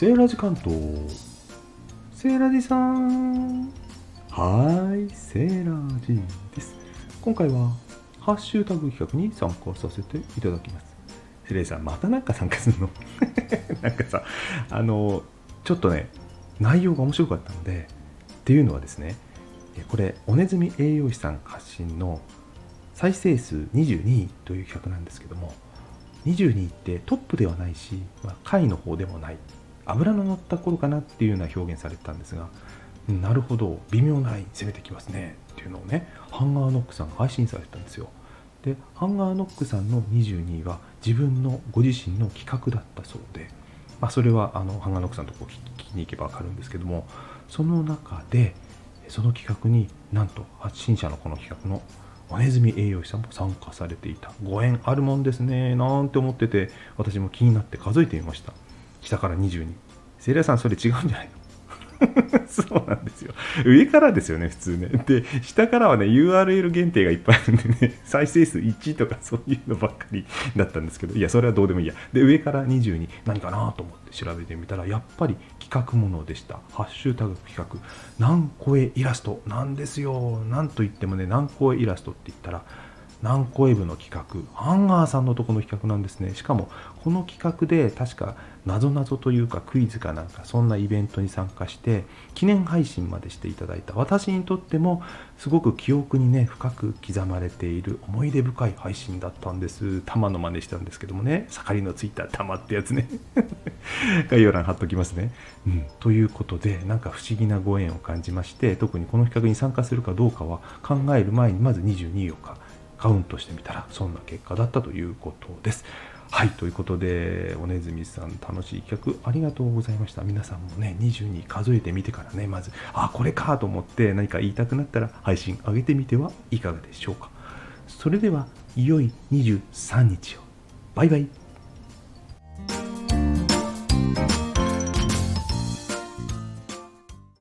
セーラジ関東セーラジさんはーいセーラジです。今回はハッシュタグ企画に参加させていただきます。セレイさんまたなんか参加するの。なんかさあのちょっとね内容が面白かったのでっていうのはですねこれおねずみ栄養士さん発信の再生数22という企画なんですけども22ってトップではないし、まあ、下位の方でもない。油の乗った頃かなっていうような表現されてたんですがなるほど微妙なライン攻めてきますねっていうのをねハンガーノックさんが配信されてたんですよ。でハンガーノックさんの22位は自分のご自身の企画だったそうで、まあ、それはあのハンガーノックさんとこ聞きに行けば分かるんですけどもその中でその企画になんと発信者のこの企画のおねずみ栄養士さんも参加されていた。ご縁あるもんですねなんて思ってて私も気になって数えてみました。下から22セイラさんそれ違うんじゃないの？そうなんですよ。上からですよね、普通ね。で、下からはね、URL 限定がいっぱいあるんでね、再生数1とかそういうのばっかりだったんですけど、いや、それはどうでもいいや。で、上から22、何かなと思って調べてみたら、やっぱり企画ものでした。ハッシュタグ企画、何個絵イラストなんですよ。なんといってもね、何個絵イラストって言ったら、南コエブの企画。ハンガーさんのとこの企画なんですね。しかもこの企画で確かなぞなぞというかクイズかなんかそんなイベントに参加して記念配信までしていただいた。私にとってもすごく記憶にね深く刻まれている思い出深い配信だったんです。玉の真似したんですけどもね。盛りのついた玉ってやつね。概要欄貼っときますね、うん、ということでなんか不思議なご縁を感じまして特にこの企画に参加するかどうかは考える前にまず22をかカウントしてみたらそんな結果だったということです。はい、ということで、おねずみさん、楽しい企画ありがとうございました。皆さんもね、22数えてみてからね、まず、あ、これかと思って何か言いたくなったら配信上げてみてはいかがでしょうか。それでは、いよい23日を。バイバイ。